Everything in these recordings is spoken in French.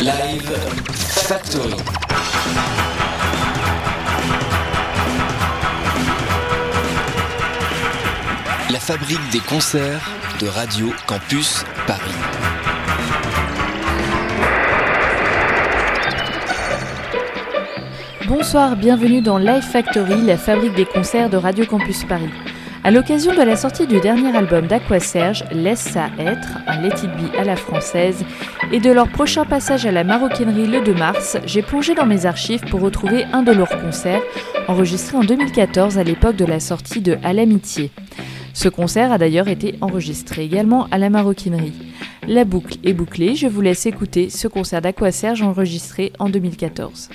Live Factory. La fabrique des concerts de Radio Campus Paris. Bonsoir, bienvenue dans Live Factory, la fabrique des concerts de Radio Campus Paris. À l'occasion de la sortie du dernier album d'Aqua-Serge, Laisse ça être, un Let It Be à la française, et de leur prochain passage à la maroquinerie le 2 mars, j'ai plongé dans mes archives pour retrouver un de leurs concerts, enregistré en 2014 à l'époque de la sortie de À l'amitié. Ce concert a d'ailleurs été enregistré également à la maroquinerie. La boucle est bouclée, je vous laisse écouter ce concert d'Aqua-Serge enregistré en 2014.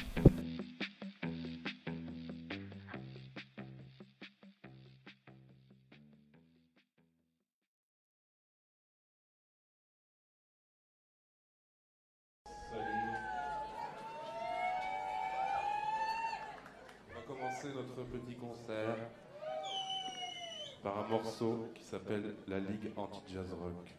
Qui s'appelle La Ligue Anti-Jazz Rock.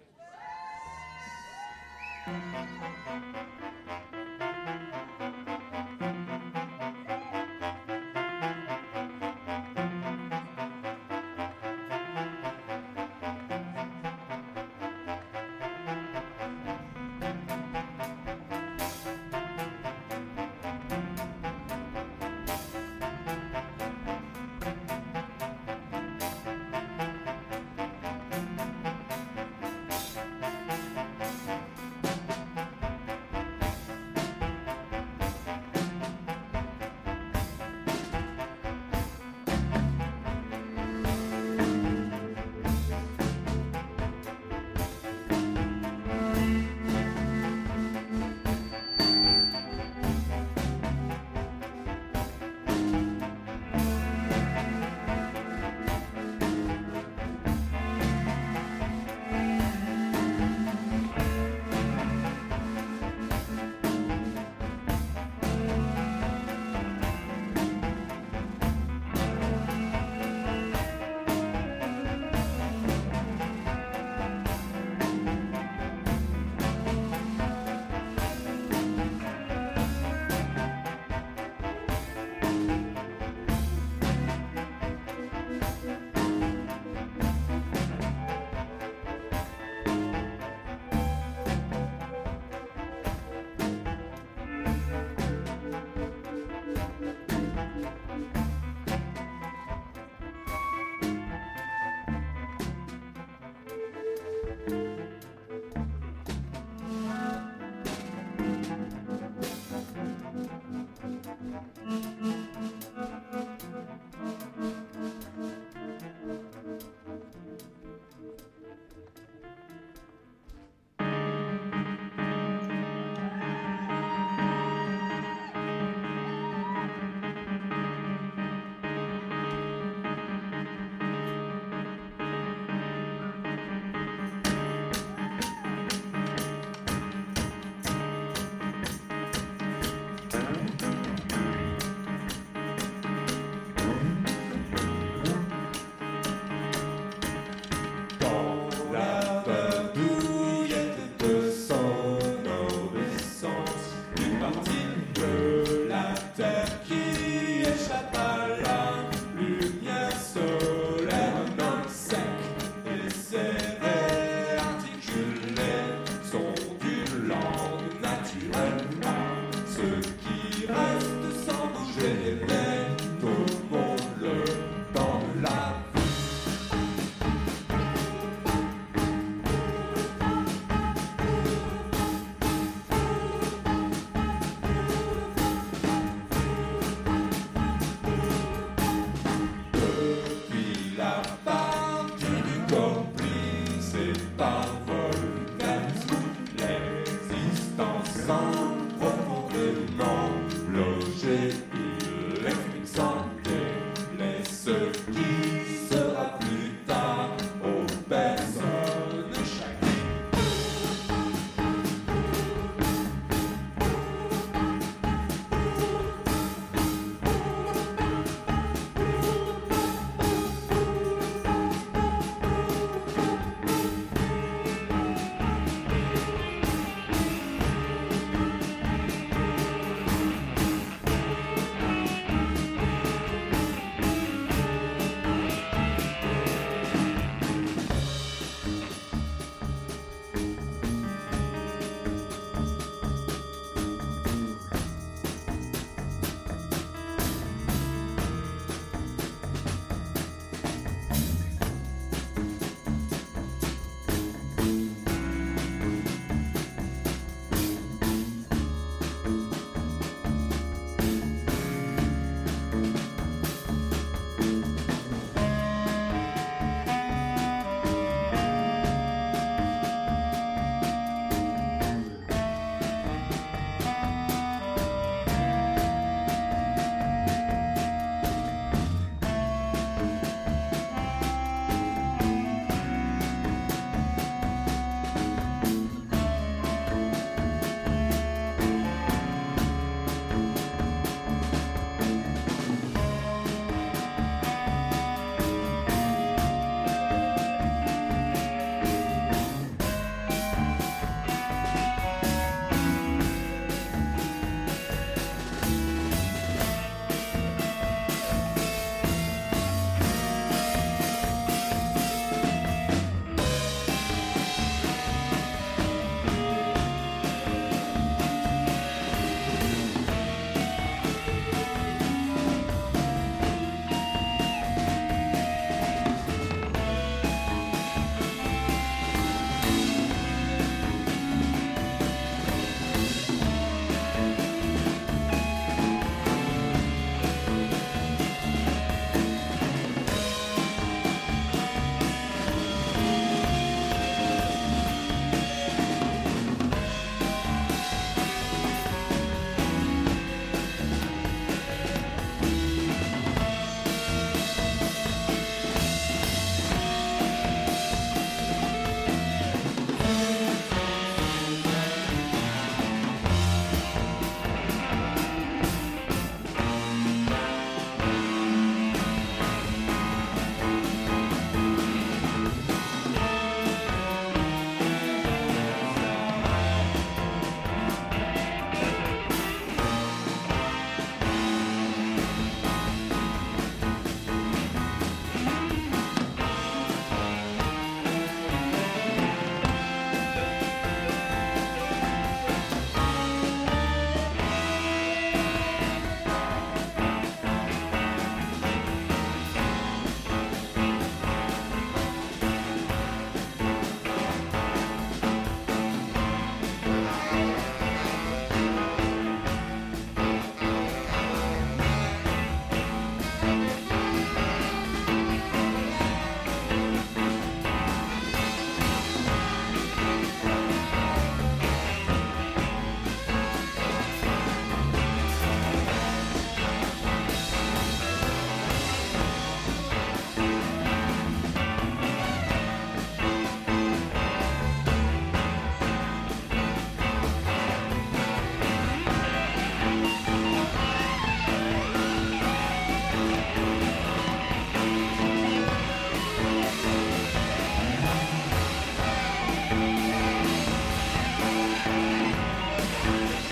Bye.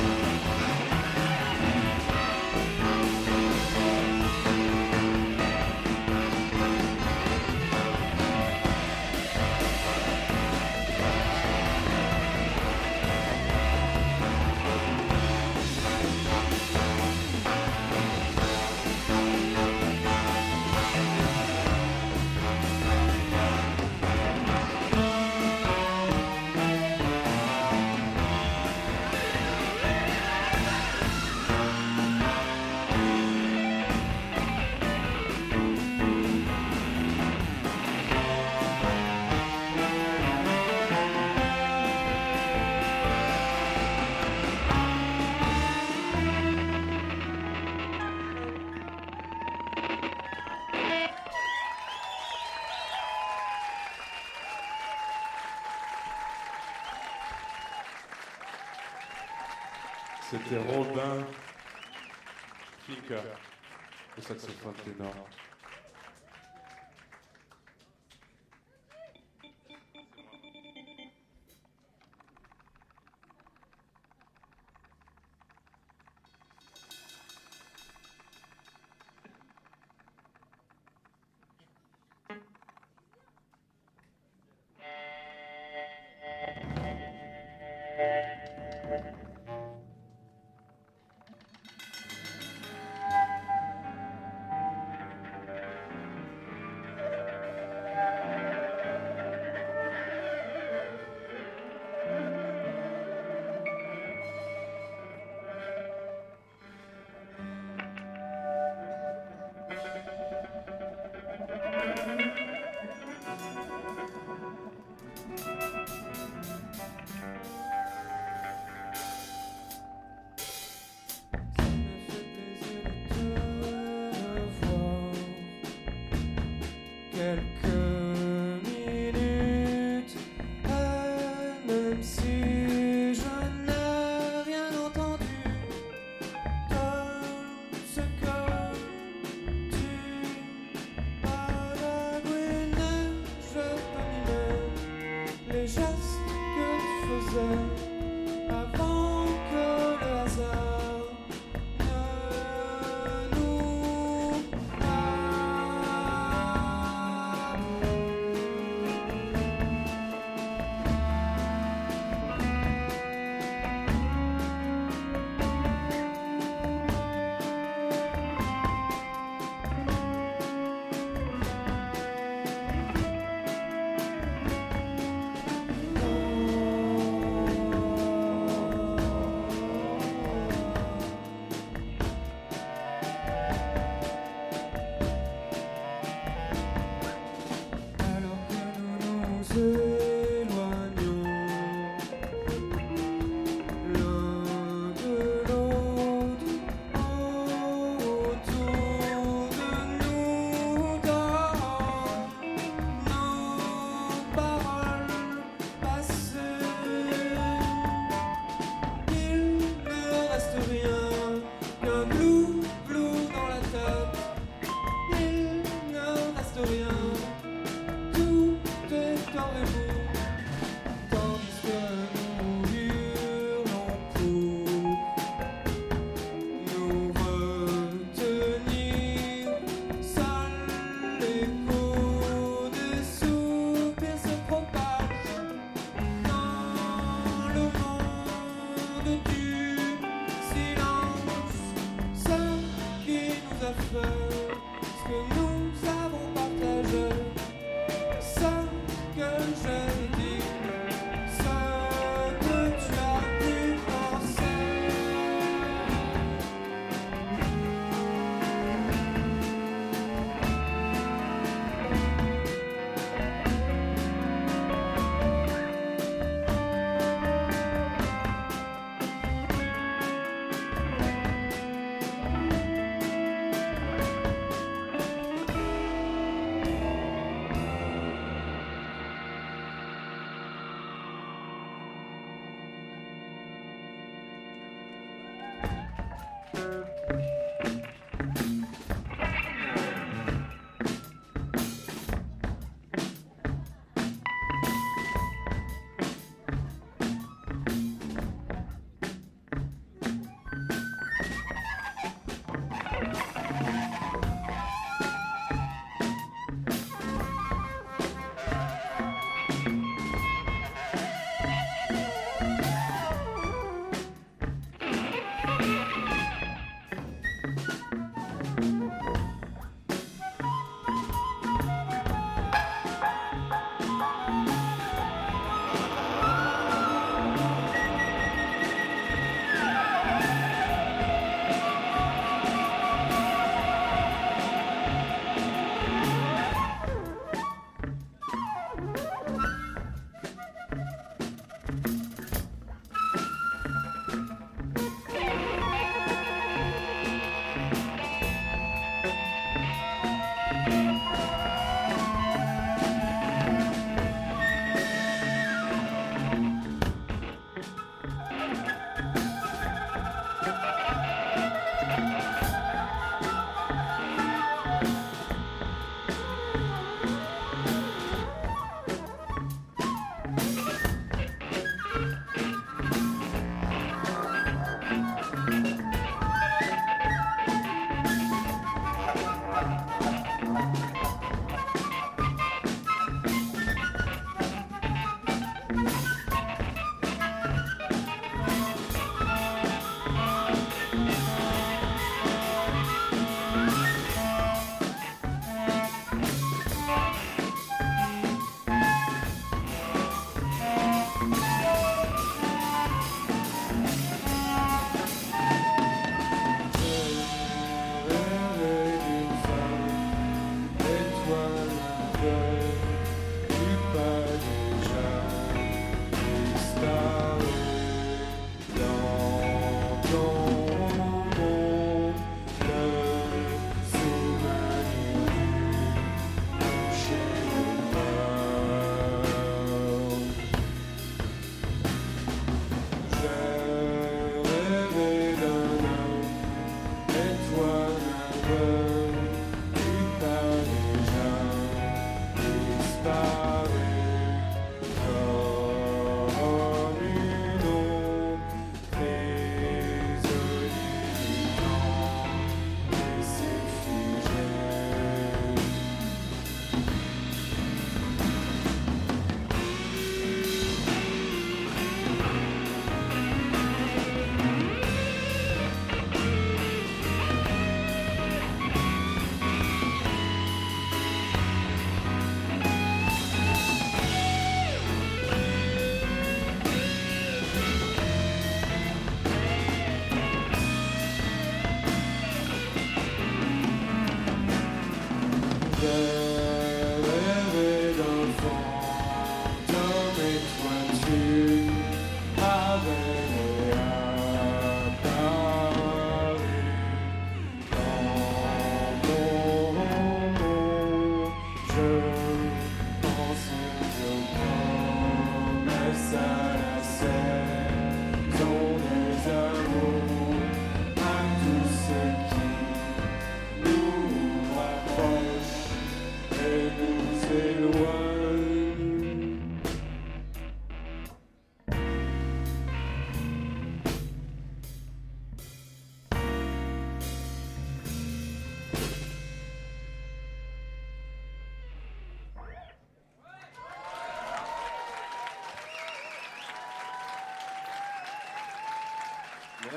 C'était Robin Finka, le saxophone ténor.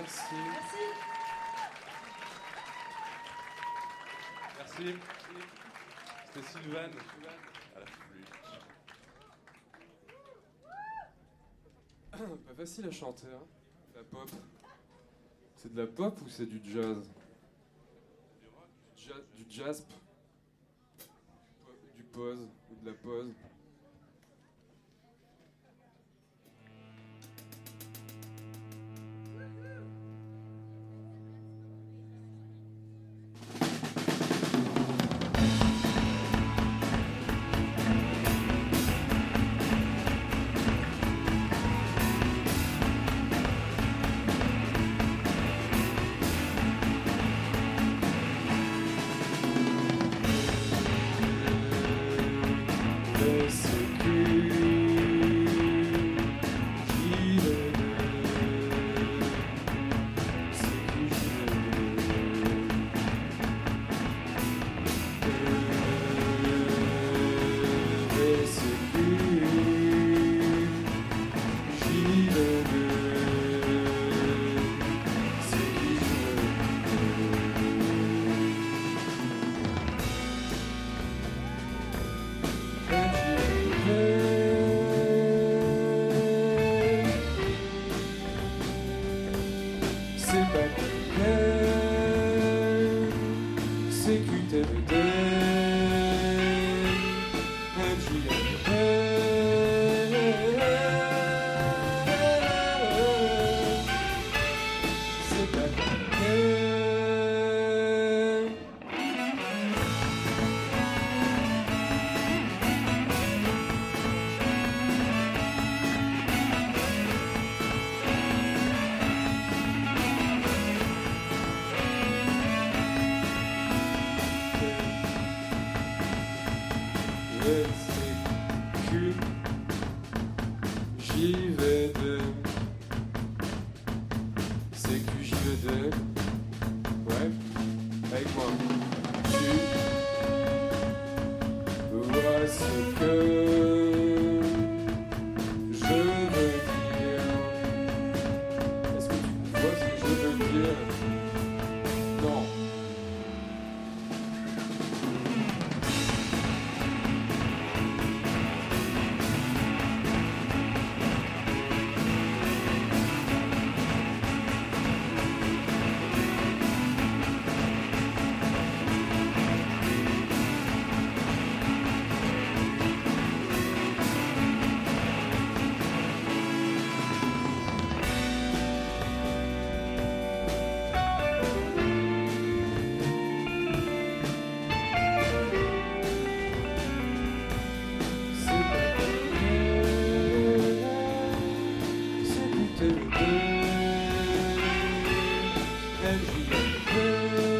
facile à chanter, hein. La pop. C'est de la pop ou c'est du jazz? Du rock Du jazz, du jazz Du pause ou de la pause We do. friends.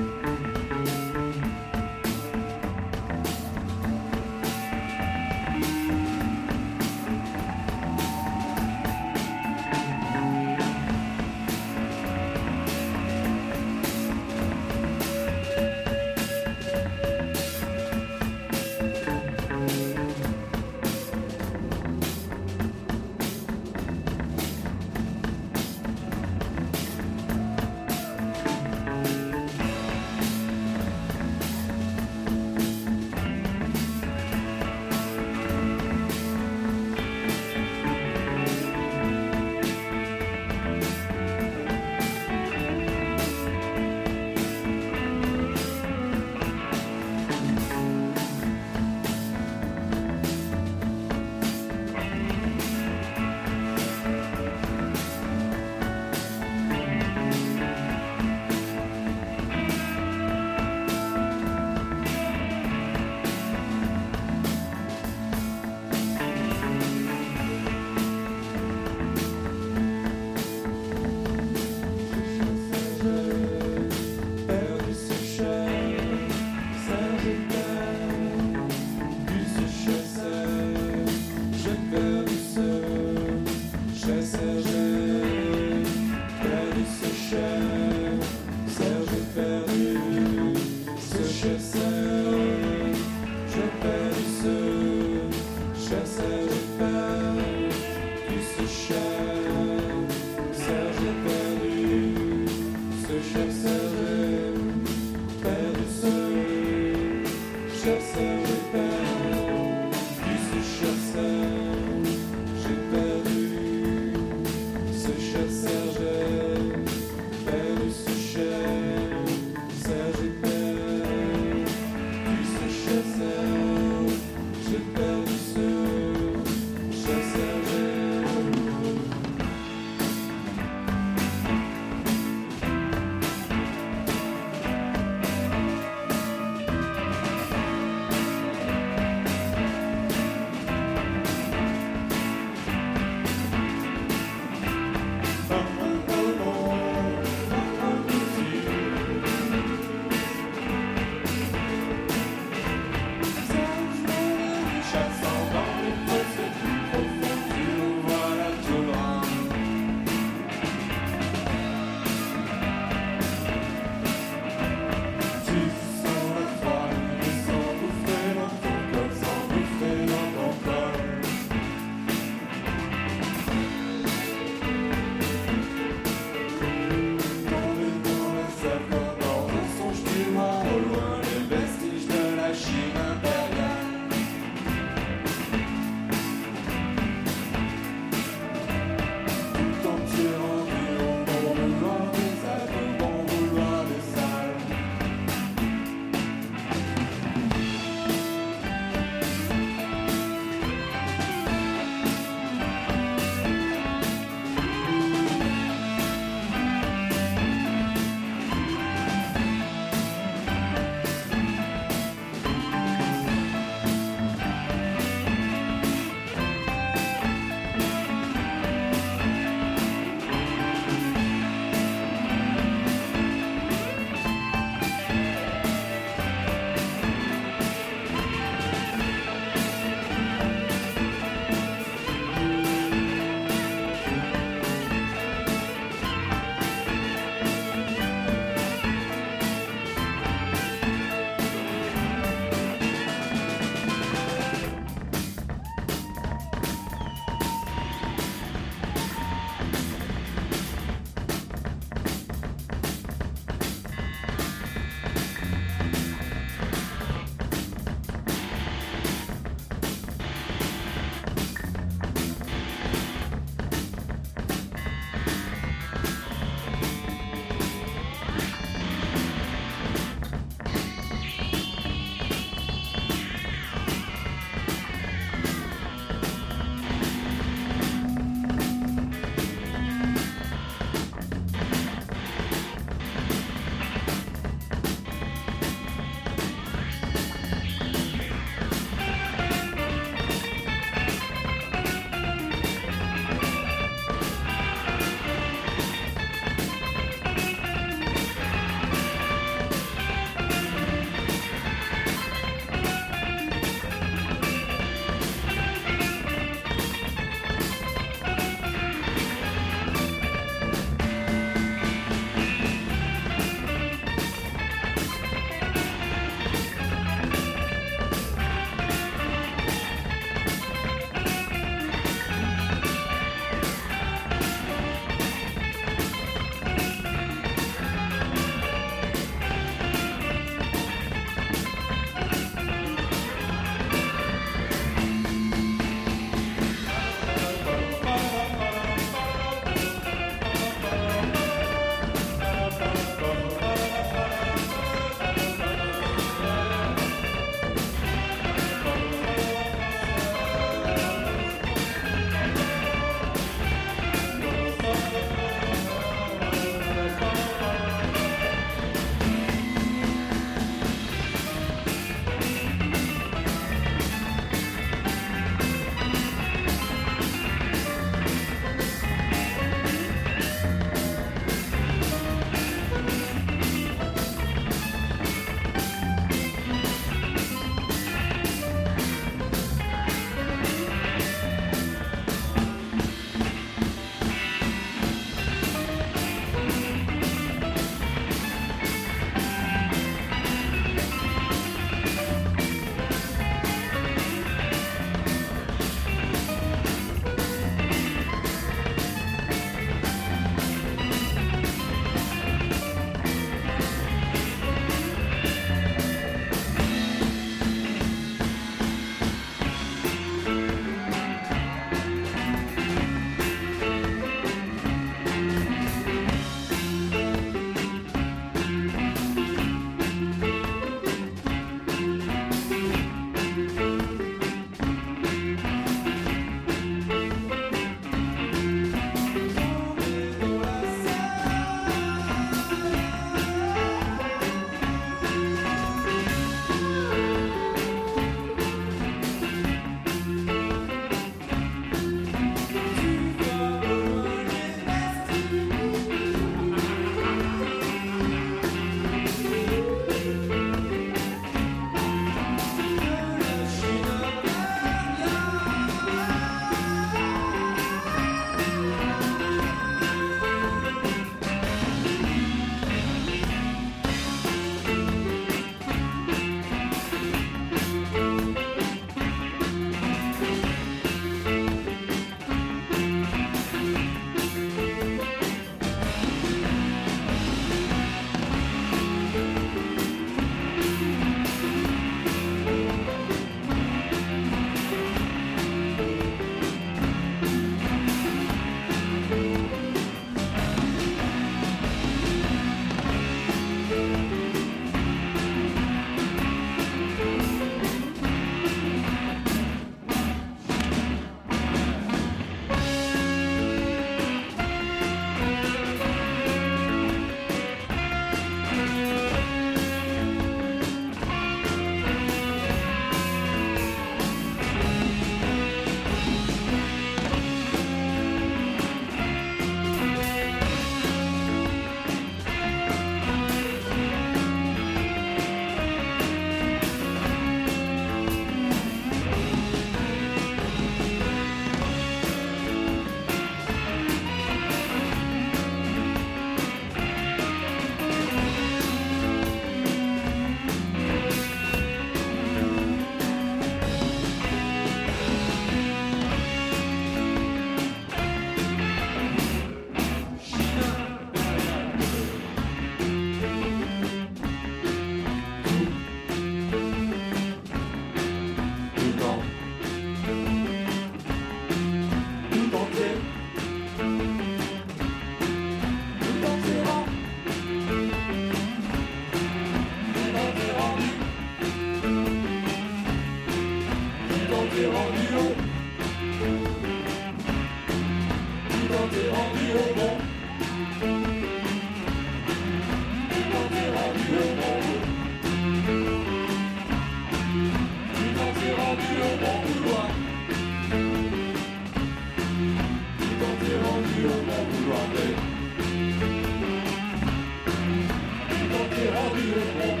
Thank you.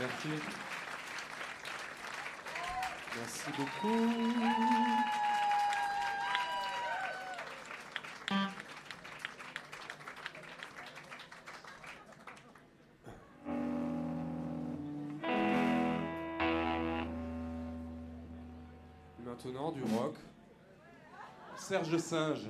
Merci. Merci beaucoup. Maintenant du rock. Serge Singe.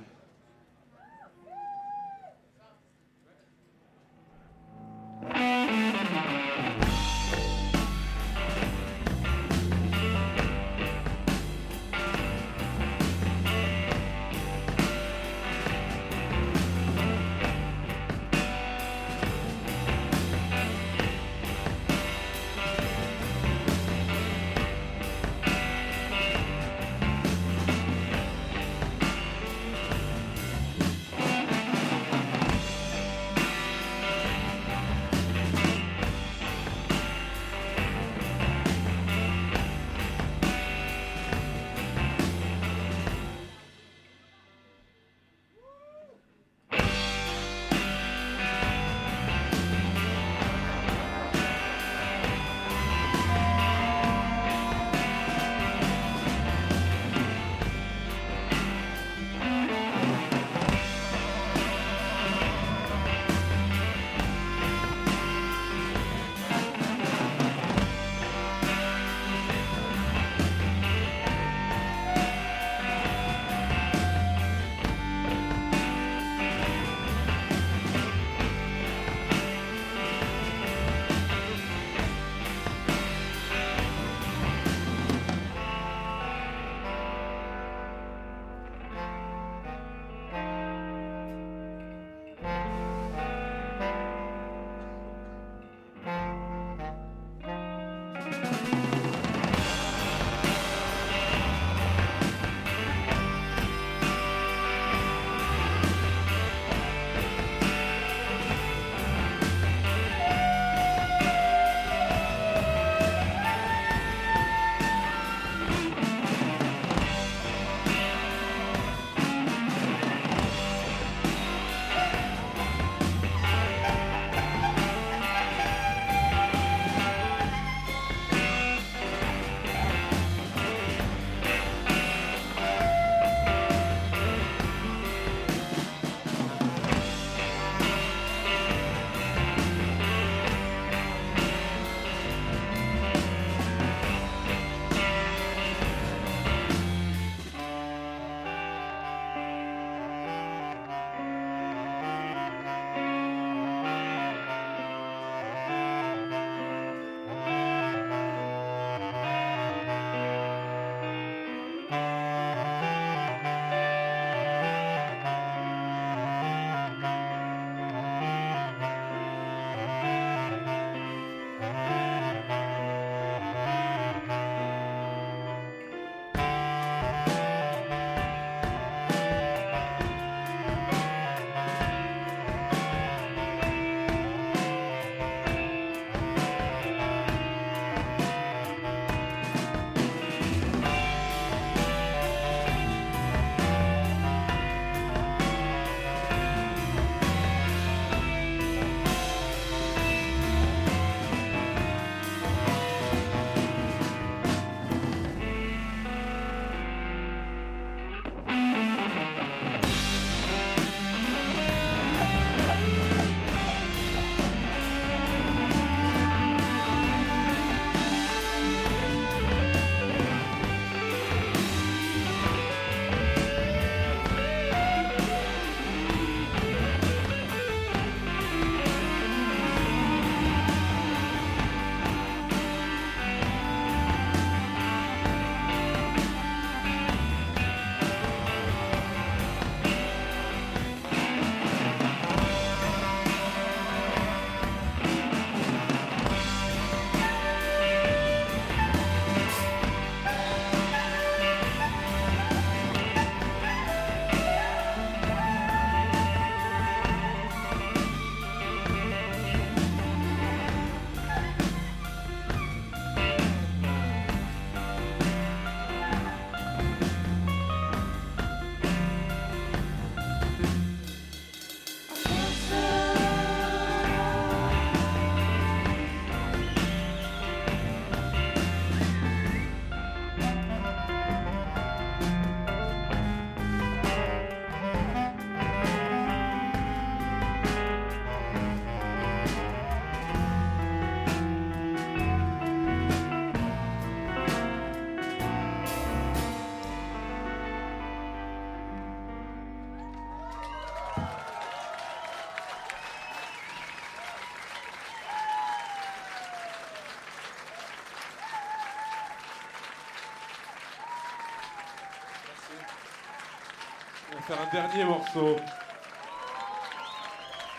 Faire un dernier morceau.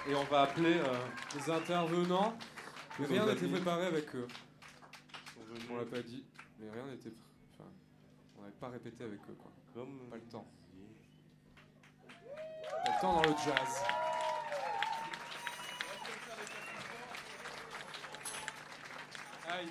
Et on va appeler euh, les intervenants. Mais rien n'était préparé avec eux. On l'a pas dit, mais rien n'était. Enfin, on n'avait pas répété avec eux, quoi. comme Pas le temps. Pas le temps dans le jazz. Aïe.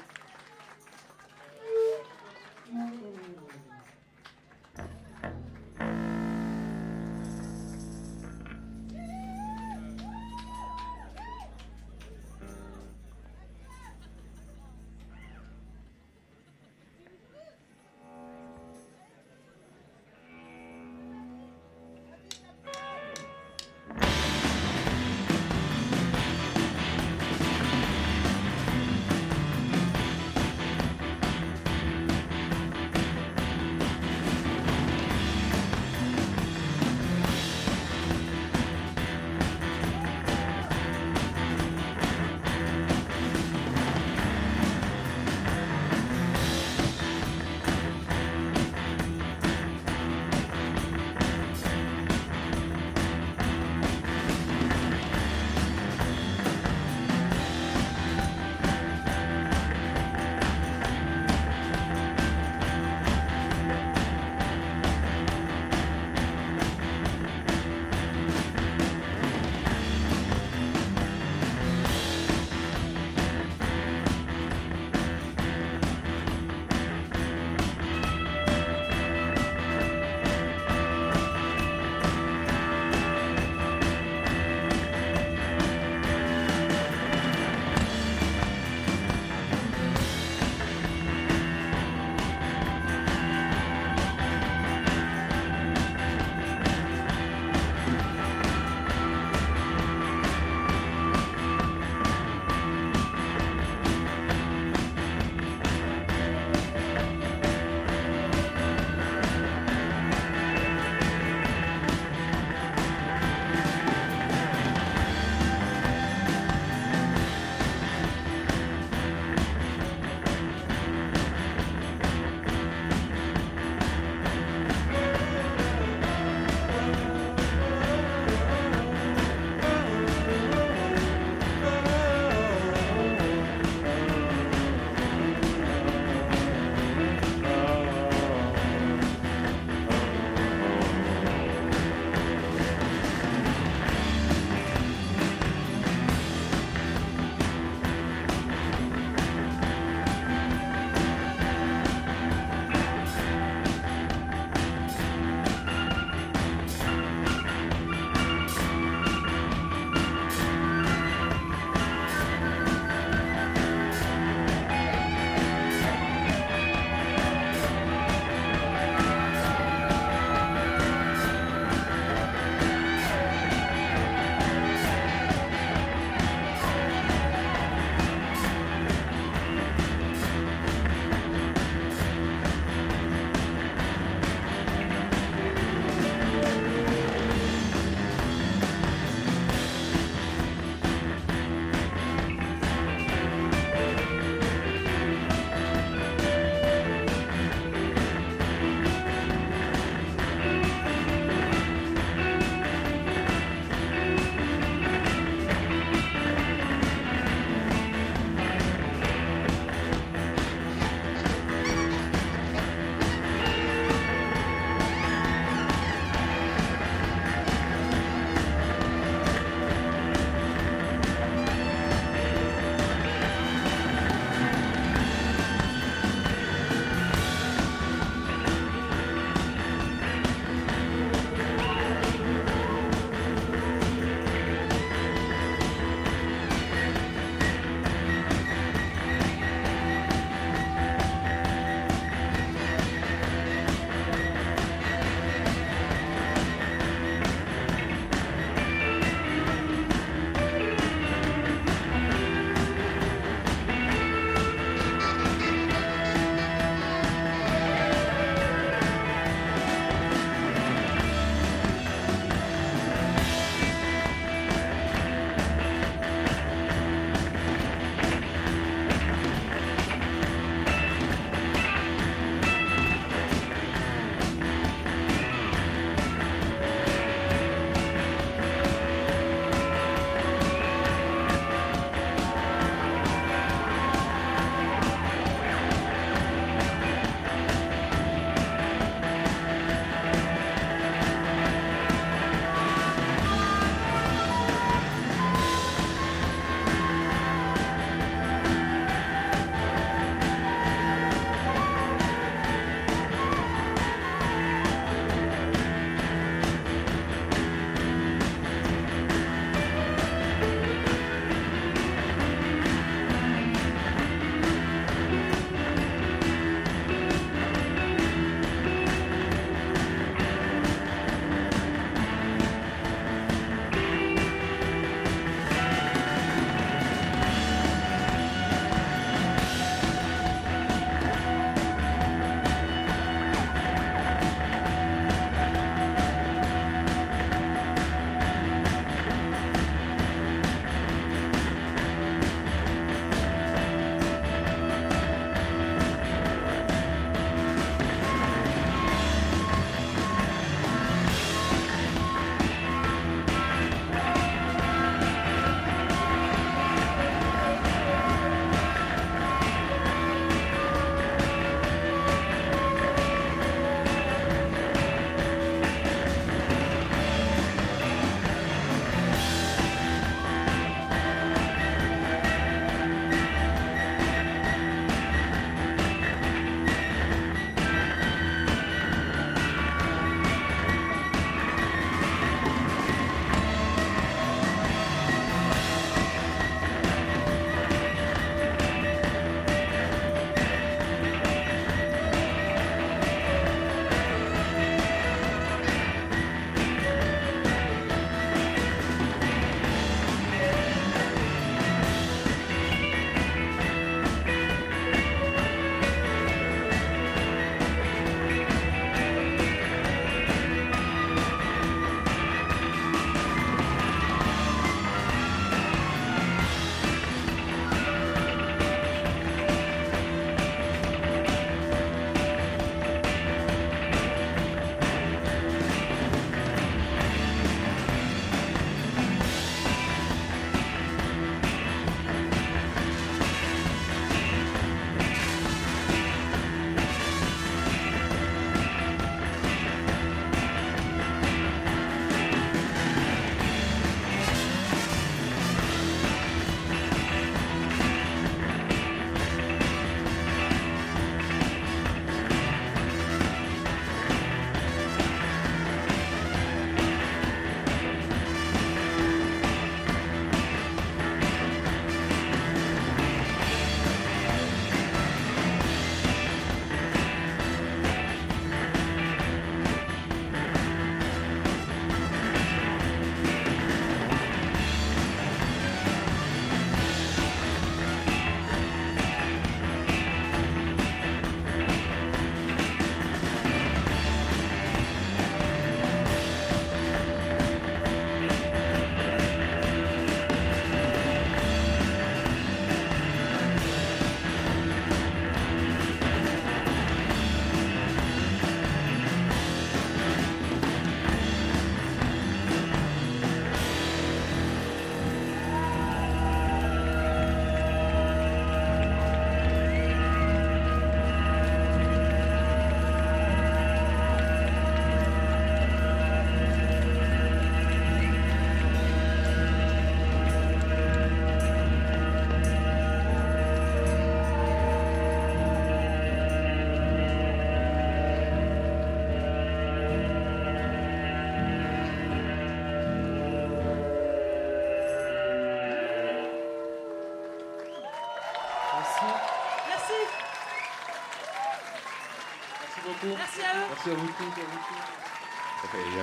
Il y a un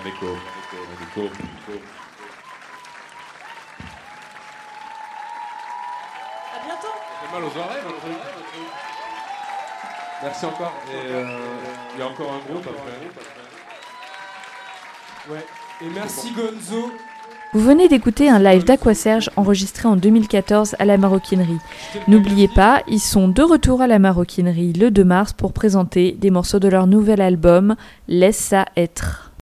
écho, un écho, un écho, un écho. À bientôt. Ça fait mal aux oreilles, votre truc. Merci encore. Et euh, il y a encore un groupe après. Ouais. Et merci Gonzo. Vous venez d'écouter un live d'Aquaserge enregistré en 2014 à la Maroquinerie. N'oubliez pas, ils sont de retour à la Maroquinerie le 2 mars pour présenter des morceaux de leur nouvel album Laisse ça être.